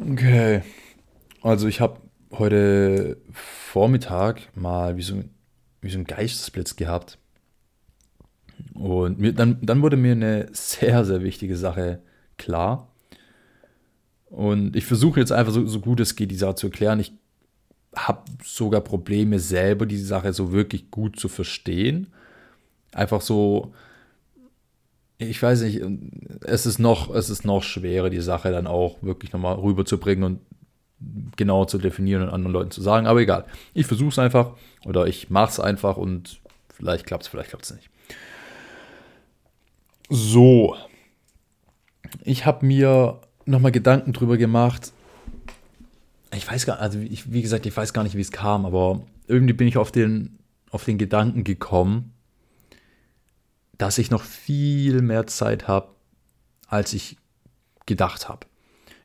Okay. Also ich habe heute Vormittag mal wie so, wie so ein Geistesblitz gehabt. Und mir, dann, dann wurde mir eine sehr, sehr wichtige Sache klar. Und ich versuche jetzt einfach so, so gut es geht, die Sache zu erklären. Ich habe sogar Probleme selber, die Sache so wirklich gut zu verstehen. Einfach so, ich weiß nicht, es ist noch, es ist noch schwerer, die Sache dann auch wirklich nochmal rüberzubringen und genau zu definieren und anderen Leuten zu sagen. Aber egal, ich versuche es einfach oder ich mache es einfach und vielleicht klappt es, vielleicht klappt es nicht. So, ich habe mir nochmal Gedanken drüber gemacht. Ich weiß gar also ich, wie gesagt, ich weiß gar nicht, wie es kam, aber irgendwie bin ich auf den, auf den Gedanken gekommen, dass ich noch viel mehr Zeit habe, als ich gedacht habe.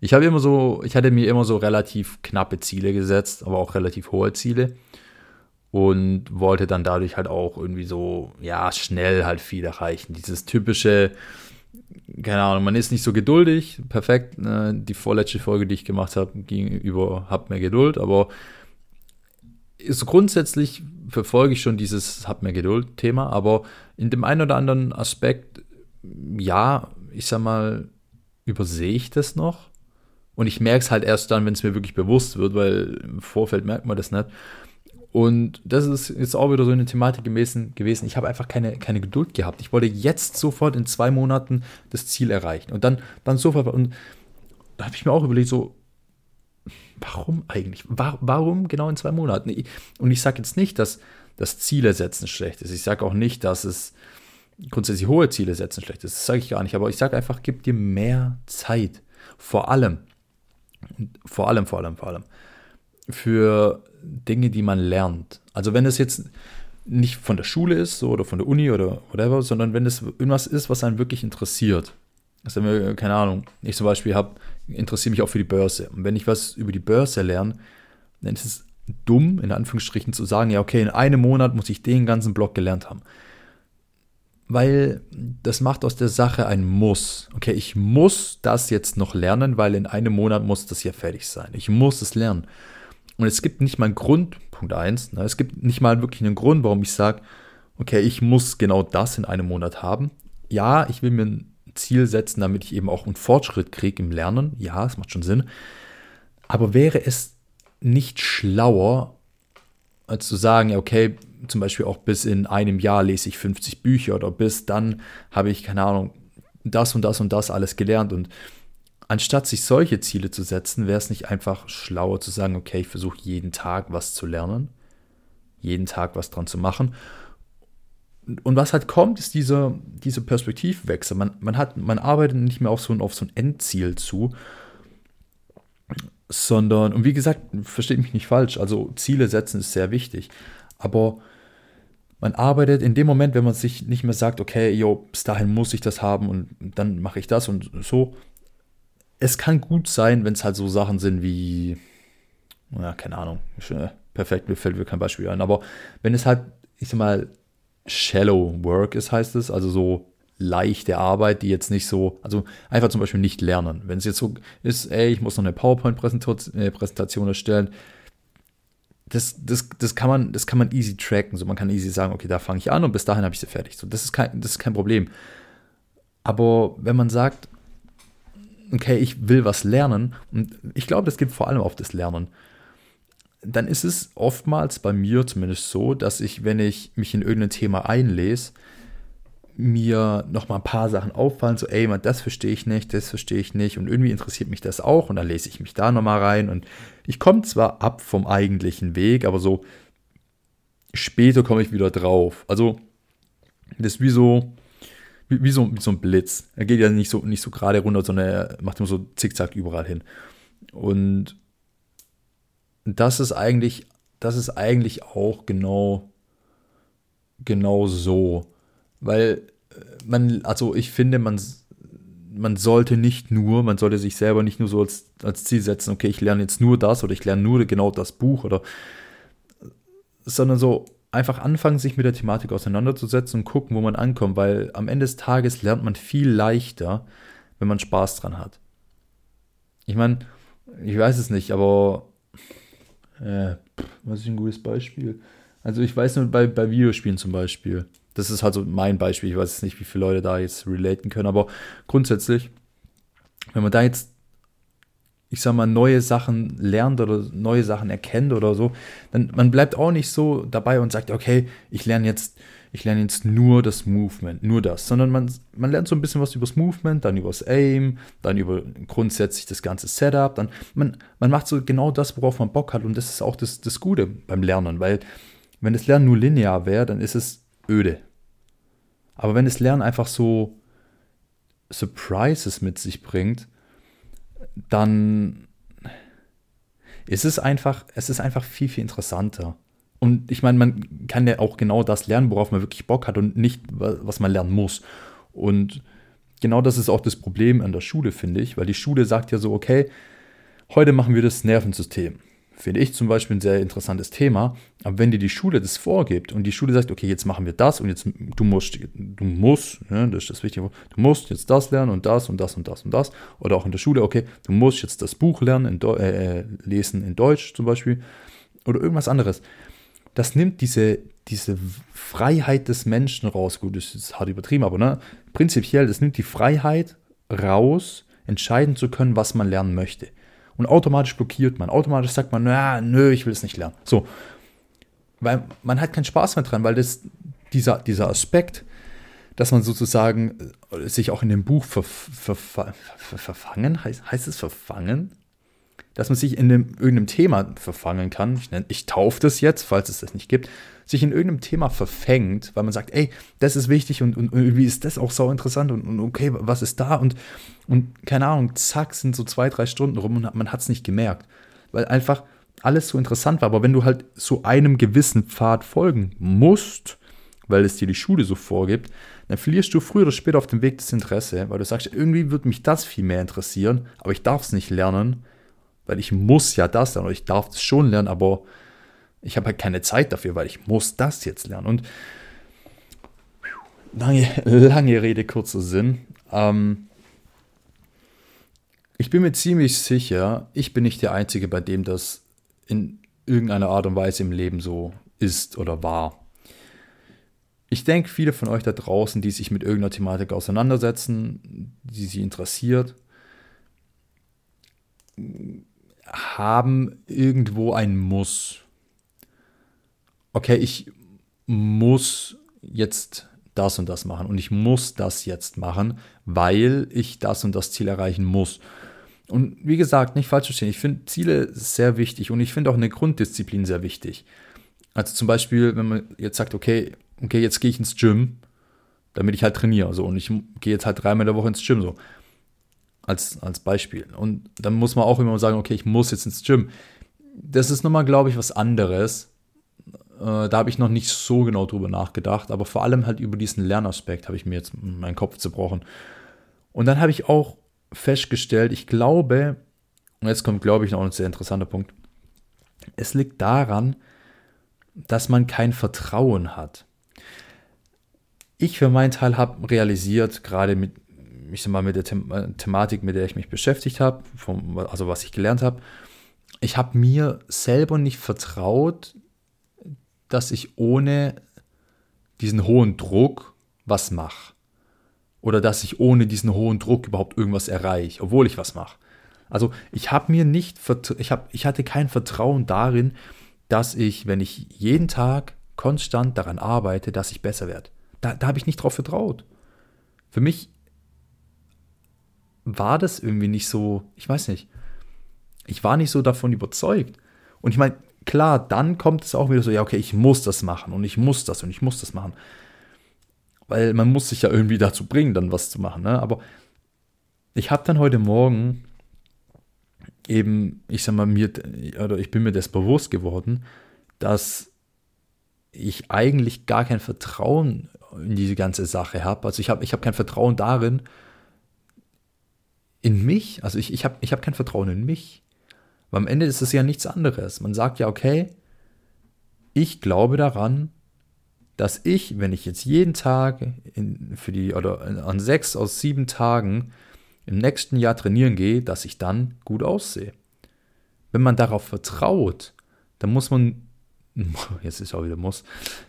Ich habe immer so, ich hatte mir immer so relativ knappe Ziele gesetzt, aber auch relativ hohe Ziele und wollte dann dadurch halt auch irgendwie so, ja, schnell halt viel erreichen. Dieses typische, keine Ahnung, man ist nicht so geduldig, perfekt. Ne? Die vorletzte Folge, die ich gemacht habe, ging über, hab mehr Geduld, aber so grundsätzlich verfolge ich schon dieses Hab mehr Geduld-Thema, aber in dem einen oder anderen Aspekt, ja, ich sag mal, übersehe ich das noch. Und ich merke es halt erst dann, wenn es mir wirklich bewusst wird, weil im Vorfeld merkt man das nicht. Und das ist jetzt auch wieder so eine Thematik gewesen. gewesen. Ich habe einfach keine, keine Geduld gehabt. Ich wollte jetzt sofort in zwei Monaten das Ziel erreichen. Und dann, dann sofort. Und da habe ich mir auch überlegt, so, warum eigentlich? Warum genau in zwei Monaten? Und ich sage jetzt nicht, dass das Ziele setzen schlecht ist. Ich sage auch nicht, dass es grundsätzlich hohe Ziele setzen schlecht ist. Das sage ich gar nicht. Aber ich sage einfach, gib dir mehr Zeit. Vor allem, vor allem, vor allem, vor allem, für Dinge, die man lernt. Also wenn es jetzt nicht von der Schule ist so, oder von der Uni oder whatever, sondern wenn es irgendwas ist, was einen wirklich interessiert. Also, keine Ahnung, ich zum Beispiel interessiere mich auch für die Börse. Und wenn ich was über die Börse lerne, dann ist es dumm, in Anführungsstrichen, zu sagen, ja, okay, in einem Monat muss ich den ganzen Block gelernt haben weil das macht aus der Sache ein Muss. Okay, ich muss das jetzt noch lernen, weil in einem Monat muss das ja fertig sein. Ich muss es lernen. Und es gibt nicht mal einen Grund, Punkt 1, ne, es gibt nicht mal wirklich einen Grund, warum ich sage, okay, ich muss genau das in einem Monat haben. Ja, ich will mir ein Ziel setzen, damit ich eben auch einen Fortschritt kriege im Lernen. Ja, das macht schon Sinn. Aber wäre es nicht schlauer, als zu sagen, okay, zum Beispiel auch bis in einem Jahr lese ich 50 Bücher oder bis dann habe ich, keine Ahnung, das und das und das alles gelernt. Und anstatt sich solche Ziele zu setzen, wäre es nicht einfach schlauer zu sagen, okay, ich versuche jeden Tag was zu lernen, jeden Tag was dran zu machen. Und was halt kommt, ist dieser, dieser Perspektivwechsel. Man, man, hat, man arbeitet nicht mehr auf so, ein, auf so ein Endziel zu, sondern, und wie gesagt, versteht mich nicht falsch, also Ziele setzen ist sehr wichtig, aber man arbeitet in dem Moment, wenn man sich nicht mehr sagt, okay, yo, bis dahin muss ich das haben und dann mache ich das und so. Es kann gut sein, wenn es halt so Sachen sind wie, ja, keine Ahnung, äh, perfekt, mir fällt mir kein Beispiel ein, aber wenn es halt, ich sag mal, shallow work ist, heißt es, also so leichte Arbeit, die jetzt nicht so, also einfach zum Beispiel nicht lernen. Wenn es jetzt so ist, ey, ich muss noch eine PowerPoint-Präsentation äh, erstellen, das, das, das, kann man, das kann man easy tracken. So, man kann easy sagen, okay, da fange ich an und bis dahin habe ich sie fertig. So, das, ist kein, das ist kein Problem. Aber wenn man sagt, okay, ich will was lernen, und ich glaube, das gibt vor allem auf das Lernen, dann ist es oftmals bei mir zumindest so, dass ich, wenn ich mich in irgendein Thema einlese, mir noch mal ein paar Sachen auffallen, so, ey, man, das verstehe ich nicht, das verstehe ich nicht und irgendwie interessiert mich das auch und dann lese ich mich da noch mal rein und ich komme zwar ab vom eigentlichen Weg, aber so später komme ich wieder drauf. Also das ist wie so, wie, wie, so, wie so ein Blitz. Er geht ja nicht so, nicht so gerade runter, sondern er macht immer so zickzack überall hin. Und das ist eigentlich, das ist eigentlich auch genau, genau so. Weil äh, man, also ich finde, man, man sollte nicht nur, man sollte sich selber nicht nur so als, als Ziel setzen, okay, ich lerne jetzt nur das oder ich lerne nur genau das Buch oder, sondern so einfach anfangen, sich mit der Thematik auseinanderzusetzen und gucken, wo man ankommt, weil am Ende des Tages lernt man viel leichter, wenn man Spaß dran hat. Ich meine, ich weiß es nicht, aber äh, was ist ein gutes Beispiel? Also ich weiß nur bei, bei Videospielen zum Beispiel. Das ist halt so mein Beispiel. Ich weiß jetzt nicht, wie viele Leute da jetzt relaten können, aber grundsätzlich, wenn man da jetzt, ich sag mal, neue Sachen lernt oder neue Sachen erkennt oder so, dann man bleibt auch nicht so dabei und sagt, okay, ich lerne jetzt ich lerne jetzt nur das Movement, nur das, sondern man, man lernt so ein bisschen was über das Movement, dann über das Aim, dann über grundsätzlich das ganze Setup, dann man, man macht so genau das, worauf man Bock hat und das ist auch das, das Gute beim Lernen, weil wenn das Lernen nur linear wäre, dann ist es öde. Aber wenn das Lernen einfach so Surprises mit sich bringt, dann ist es einfach, es ist einfach viel, viel interessanter. Und ich meine, man kann ja auch genau das lernen, worauf man wirklich Bock hat und nicht, was man lernen muss. Und genau das ist auch das Problem an der Schule, finde ich, weil die Schule sagt ja so, okay, heute machen wir das Nervensystem. Finde ich zum Beispiel ein sehr interessantes Thema. Aber wenn dir die Schule das vorgibt und die Schule sagt, okay, jetzt machen wir das und jetzt du musst, du musst, ne, das ist das Wichtige, du musst jetzt das lernen und das und das und das und das. Oder auch in der Schule, okay, du musst jetzt das Buch lernen, in äh, äh, lesen in Deutsch zum Beispiel. Oder irgendwas anderes das nimmt diese, diese Freiheit des Menschen raus. Gut, das ist hart übertrieben, aber ne, prinzipiell, das nimmt die Freiheit raus, entscheiden zu können, was man lernen möchte. Und automatisch blockiert man. Automatisch sagt man, na, nö, ich will es nicht lernen. So. Weil man hat keinen Spaß mehr dran, weil das, dieser, dieser Aspekt, dass man sozusagen äh, sich auch in dem Buch ver, ver, ver, verfangen, heißt, heißt es verfangen? Dass man sich in einem, irgendeinem Thema verfangen kann. Ich, nenne, ich taufe das jetzt, falls es das nicht gibt, sich in irgendeinem Thema verfängt, weil man sagt, ey, das ist wichtig und, und irgendwie ist das auch so interessant und, und okay, was ist da? Und, und keine Ahnung, zack, sind so zwei, drei Stunden rum und man hat es nicht gemerkt. Weil einfach alles so interessant war. Aber wenn du halt so einem gewissen Pfad folgen musst, weil es dir die Schule so vorgibt, dann verlierst du früher oder später auf dem Weg das Interesse, weil du sagst, irgendwie würde mich das viel mehr interessieren, aber ich darf es nicht lernen weil ich muss ja das lernen oder ich darf es schon lernen, aber ich habe halt keine Zeit dafür, weil ich muss das jetzt lernen. Und lange, lange Rede, kurzer Sinn. Ähm, ich bin mir ziemlich sicher, ich bin nicht der Einzige, bei dem das in irgendeiner Art und Weise im Leben so ist oder war. Ich denke, viele von euch da draußen, die sich mit irgendeiner Thematik auseinandersetzen, die sie interessiert, haben irgendwo ein Muss. Okay, ich muss jetzt das und das machen und ich muss das jetzt machen, weil ich das und das Ziel erreichen muss. Und wie gesagt, nicht falsch verstehen, ich finde Ziele sehr wichtig und ich finde auch eine Grunddisziplin sehr wichtig. Also zum Beispiel, wenn man jetzt sagt, okay, okay, jetzt gehe ich ins Gym, damit ich halt trainiere, so und ich gehe jetzt halt dreimal in der Woche ins Gym, so als, als Beispiel. Und dann muss man auch immer sagen, okay, ich muss jetzt ins Gym. Das ist nochmal, glaube ich, was anderes. Äh, da habe ich noch nicht so genau drüber nachgedacht, aber vor allem halt über diesen Lernaspekt habe ich mir jetzt meinen Kopf zerbrochen. Und dann habe ich auch festgestellt, ich glaube, und jetzt kommt, glaube ich, noch ein sehr interessanter Punkt, es liegt daran, dass man kein Vertrauen hat. Ich für meinen Teil habe realisiert, gerade mit ich sag mal, mit der The äh, Thematik, mit der ich mich beschäftigt habe, also was ich gelernt habe, ich habe mir selber nicht vertraut, dass ich ohne diesen hohen Druck was mache. Oder dass ich ohne diesen hohen Druck überhaupt irgendwas erreiche, obwohl ich was mache. Also ich habe mir nicht, ich, hab, ich hatte kein Vertrauen darin, dass ich, wenn ich jeden Tag konstant daran arbeite, dass ich besser werde. Da, da habe ich nicht drauf vertraut. Für mich war das irgendwie nicht so, ich weiß nicht, ich war nicht so davon überzeugt. Und ich meine, klar, dann kommt es auch wieder so, ja, okay, ich muss das machen und ich muss das und ich muss das machen. Weil man muss sich ja irgendwie dazu bringen, dann was zu machen. Ne? Aber ich habe dann heute Morgen eben, ich sag mal, mir, oder ich bin mir das bewusst geworden, dass ich eigentlich gar kein Vertrauen in diese ganze Sache habe. Also ich habe ich hab kein Vertrauen darin, in mich, also ich, ich habe ich hab kein Vertrauen in mich. Weil am Ende ist es ja nichts anderes. Man sagt ja, okay, ich glaube daran, dass ich, wenn ich jetzt jeden Tag in, für die, oder an sechs aus sieben Tagen im nächsten Jahr trainieren gehe, dass ich dann gut aussehe. wenn man darauf vertraut, dann muss man, jetzt ist auch wieder muss,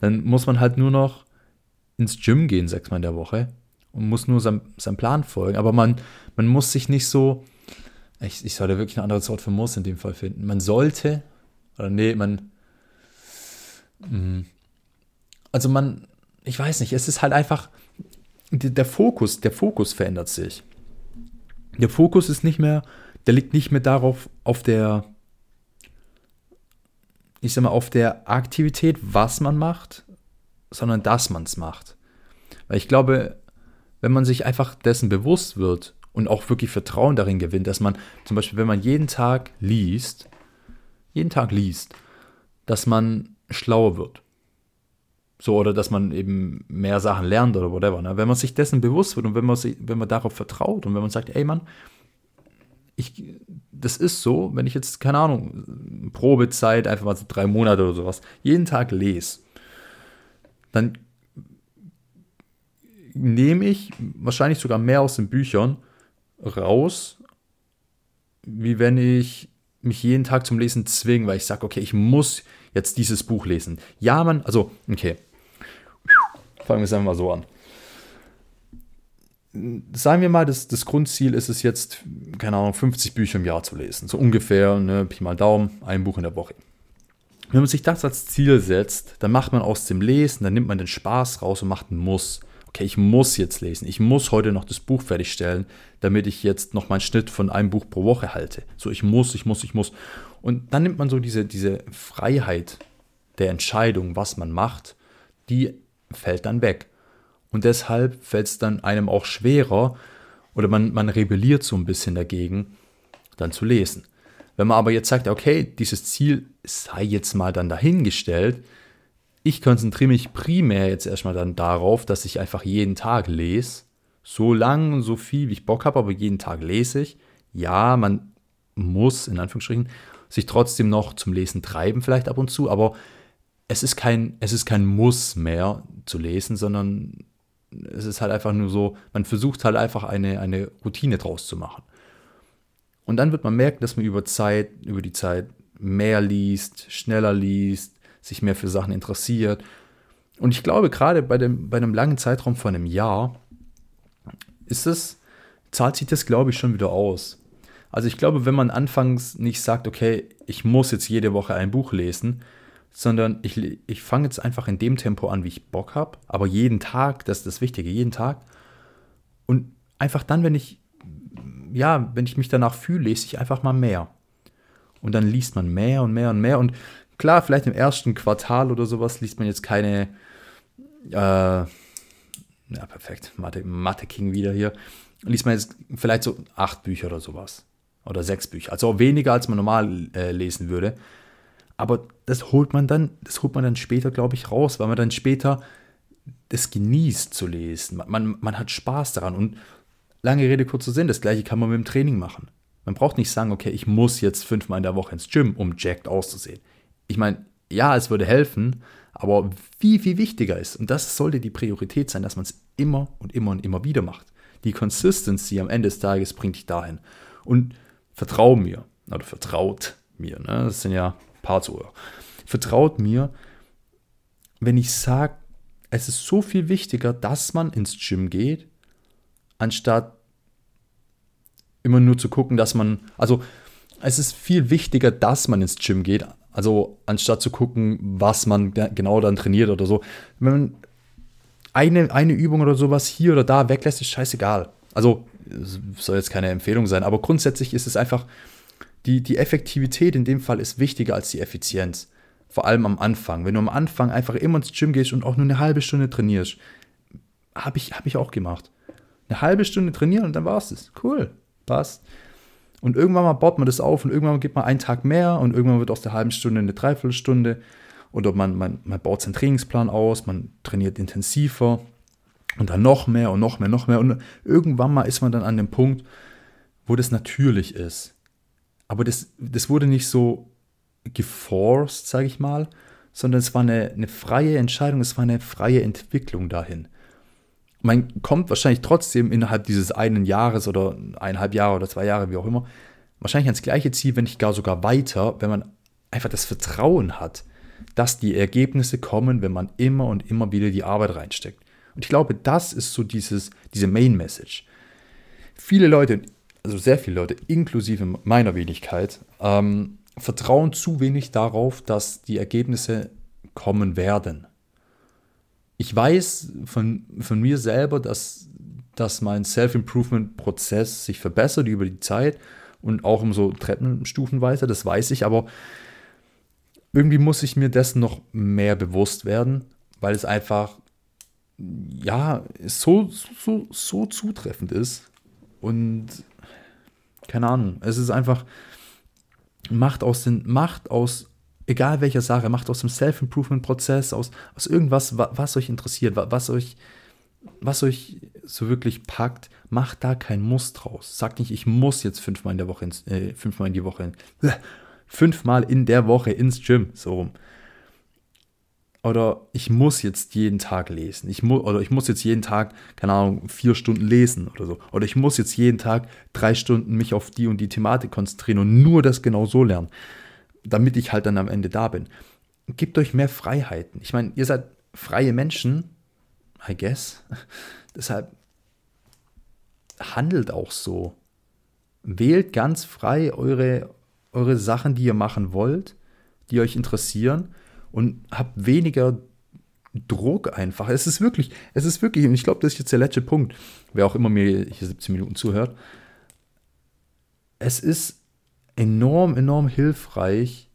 dann muss man halt nur noch ins Gym gehen, sechsmal in der Woche und muss nur seinem, seinem Plan folgen. Aber man, man muss sich nicht so, ich, ich sollte wirklich ein anderes Wort für muss in dem Fall finden. Man sollte, oder nee, man, mm, also man, ich weiß nicht, es ist halt einfach, der Fokus, der Fokus verändert sich. Der Fokus ist nicht mehr, der liegt nicht mehr darauf, auf der, ich sag mal, auf der Aktivität, was man macht, sondern dass man es macht. Weil ich glaube, wenn man sich einfach dessen bewusst wird und auch wirklich Vertrauen darin gewinnt, dass man zum Beispiel, wenn man jeden Tag liest, jeden Tag liest, dass man schlauer wird. So, oder dass man eben mehr Sachen lernt oder whatever. Ne? Wenn man sich dessen bewusst wird und wenn man, sich, wenn man darauf vertraut und wenn man sagt, ey Mann, ich, das ist so, wenn ich jetzt, keine Ahnung, Probezeit, einfach mal so drei Monate oder sowas, jeden Tag lese, dann nehme ich wahrscheinlich sogar mehr aus den Büchern raus, wie wenn ich mich jeden Tag zum Lesen zwinge, weil ich sage, okay, ich muss jetzt dieses Buch lesen. Ja, man, also, okay. Fangen wir es einfach mal so an. Sagen wir mal, das, das Grundziel ist es jetzt, keine Ahnung, 50 Bücher im Jahr zu lesen. So ungefähr, ne, Pi mal Daumen, ein Buch in der Woche. Wenn man sich das als Ziel setzt, dann macht man aus dem Lesen, dann nimmt man den Spaß raus und macht einen Muss. Okay, ich muss jetzt lesen. Ich muss heute noch das Buch fertigstellen, damit ich jetzt noch meinen Schnitt von einem Buch pro Woche halte. So, ich muss, ich muss, ich muss. Und dann nimmt man so diese, diese Freiheit der Entscheidung, was man macht, die fällt dann weg. Und deshalb fällt es dann einem auch schwerer oder man, man rebelliert so ein bisschen dagegen, dann zu lesen. Wenn man aber jetzt sagt, okay, dieses Ziel sei jetzt mal dann dahingestellt, ich konzentriere mich primär jetzt erstmal dann darauf, dass ich einfach jeden Tag lese, so lang und so viel, wie ich Bock habe, aber jeden Tag lese ich. Ja, man muss, in Anführungsstrichen, sich trotzdem noch zum Lesen treiben, vielleicht ab und zu, aber es ist kein, es ist kein Muss mehr zu lesen, sondern es ist halt einfach nur so, man versucht halt einfach eine, eine Routine draus zu machen. Und dann wird man merken, dass man über Zeit, über die Zeit mehr liest, schneller liest, sich mehr für Sachen interessiert. Und ich glaube, gerade bei, dem, bei einem langen Zeitraum von einem Jahr ist es, zahlt sich das, glaube ich, schon wieder aus. Also ich glaube, wenn man anfangs nicht sagt, okay, ich muss jetzt jede Woche ein Buch lesen, sondern ich, ich fange jetzt einfach in dem Tempo an, wie ich Bock habe, aber jeden Tag, das ist das Wichtige, jeden Tag. Und einfach dann, wenn ich, ja, wenn ich mich danach fühle, lese ich einfach mal mehr. Und dann liest man mehr und mehr und mehr. Und klar, vielleicht im ersten Quartal oder sowas liest man jetzt keine, äh, ja, perfekt, Mathe, Mathe King wieder hier, liest man jetzt vielleicht so acht Bücher oder sowas. Oder sechs Bücher. Also weniger, als man normal äh, lesen würde. Aber das holt man dann, das holt man dann später, glaube ich, raus, weil man dann später das genießt zu lesen. Man, man, man hat Spaß daran. Und lange Rede, kurzer Sinn, das gleiche kann man mit dem Training machen. Man braucht nicht sagen, okay, ich muss jetzt fünfmal in der Woche ins Gym, um jacked auszusehen. Ich meine, ja, es würde helfen, aber wie viel wichtiger ist, und das sollte die Priorität sein, dass man es immer und immer und immer wieder macht. Die Consistency am Ende des Tages bringt dich dahin. Und vertrau mir, oder vertraut mir, ne? das sind ja Paar Zuhörer. Vertraut mir, wenn ich sage, es ist so viel wichtiger, dass man ins Gym geht, anstatt immer nur zu gucken, dass man, also es ist viel wichtiger, dass man ins Gym geht, also anstatt zu gucken, was man genau dann trainiert oder so. Wenn man eine, eine Übung oder sowas hier oder da weglässt, ist scheißegal. Also soll jetzt keine Empfehlung sein, aber grundsätzlich ist es einfach, die, die Effektivität in dem Fall ist wichtiger als die Effizienz. Vor allem am Anfang. Wenn du am Anfang einfach immer ins Gym gehst und auch nur eine halbe Stunde trainierst, habe ich, hab ich auch gemacht. Eine halbe Stunde trainieren und dann war es das. Cool, passt. Und irgendwann mal baut man das auf und irgendwann gibt man einen Tag mehr und irgendwann wird aus der halben Stunde eine Dreiviertelstunde. Oder man, man, man baut seinen Trainingsplan aus, man trainiert intensiver und dann noch mehr und noch mehr, noch mehr. Und irgendwann mal ist man dann an dem Punkt, wo das natürlich ist. Aber das, das wurde nicht so geforced, sage ich mal, sondern es war eine, eine freie Entscheidung, es war eine freie Entwicklung dahin. Man kommt wahrscheinlich trotzdem innerhalb dieses einen Jahres oder eineinhalb Jahre oder zwei Jahre, wie auch immer, wahrscheinlich ans gleiche Ziel, wenn nicht gar sogar weiter, wenn man einfach das Vertrauen hat, dass die Ergebnisse kommen, wenn man immer und immer wieder die Arbeit reinsteckt. Und ich glaube, das ist so dieses, diese Main Message. Viele Leute, also sehr viele Leute, inklusive meiner Wenigkeit, ähm, vertrauen zu wenig darauf, dass die Ergebnisse kommen werden. Ich weiß von, von mir selber, dass, dass mein Self-Improvement-Prozess sich verbessert über die Zeit und auch um so Treppenstufenweise, das weiß ich, aber irgendwie muss ich mir dessen noch mehr bewusst werden, weil es einfach, ja, so, so, so zutreffend ist. Und keine Ahnung, es ist einfach, macht aus den, macht aus, egal welcher Sache, macht aus dem Self-Improvement-Prozess, aus, aus irgendwas, was euch interessiert, was euch, was euch so wirklich packt, macht da kein Muss draus. Sagt nicht, ich muss jetzt fünfmal in der Woche, ins, äh, fünfmal in die Woche, fünfmal in der Woche ins Gym, so rum. Oder ich muss jetzt jeden Tag lesen. Ich oder ich muss jetzt jeden Tag, keine Ahnung, vier Stunden lesen oder so. Oder ich muss jetzt jeden Tag drei Stunden mich auf die und die Thematik konzentrieren und nur das genau so lernen, damit ich halt dann am Ende da bin. Gebt euch mehr Freiheiten. Ich meine, ihr seid freie Menschen, I guess. Deshalb handelt auch so. Wählt ganz frei eure, eure Sachen, die ihr machen wollt, die euch interessieren und habt weniger Druck einfach. Es ist wirklich, es ist wirklich, und ich glaube, das ist jetzt der letzte Punkt, wer auch immer mir hier 17 Minuten zuhört. Es ist enorm, enorm hilfreich,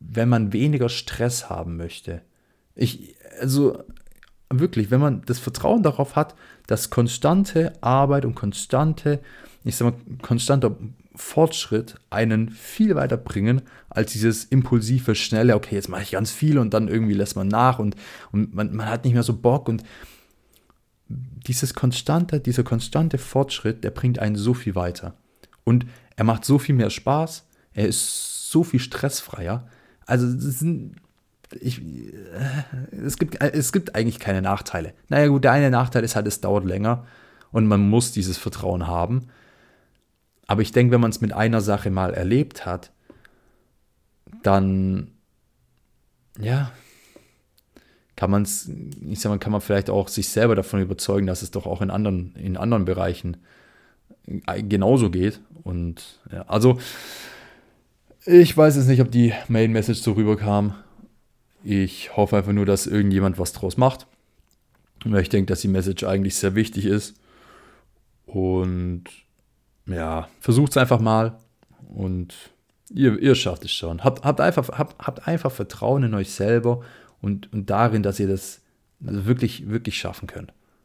wenn man weniger Stress haben möchte. Ich, also wirklich, wenn man das Vertrauen darauf hat, dass konstante Arbeit und konstante, ich sag mal, konstanter Fortschritt einen viel weiter bringen als dieses impulsive, schnelle, okay, jetzt mache ich ganz viel und dann irgendwie lässt man nach und, und man, man hat nicht mehr so Bock und dieses konstante, dieser konstante Fortschritt, der bringt einen so viel weiter. Und er macht so viel mehr Spaß, er ist so viel stressfreier. Also sind, ich, äh, es, gibt, es gibt eigentlich keine Nachteile. Naja gut, der eine Nachteil ist halt, es dauert länger und man muss dieses Vertrauen haben. Aber ich denke, wenn man es mit einer Sache mal erlebt hat, dann, ja, kann man es, ich sag mal, kann man vielleicht auch sich selber davon überzeugen, dass es doch auch in anderen, in anderen Bereichen genauso geht. Und ja, also, ich weiß jetzt nicht, ob die Main Message so rüberkam. Ich hoffe einfach nur, dass irgendjemand was draus macht. Weil ich denke, dass die Message eigentlich sehr wichtig ist. Und ja, versucht es einfach mal und ihr, ihr schafft es schon. Habt, habt, einfach, habt, habt einfach Vertrauen in euch selber und, und darin, dass ihr das wirklich, wirklich schaffen könnt.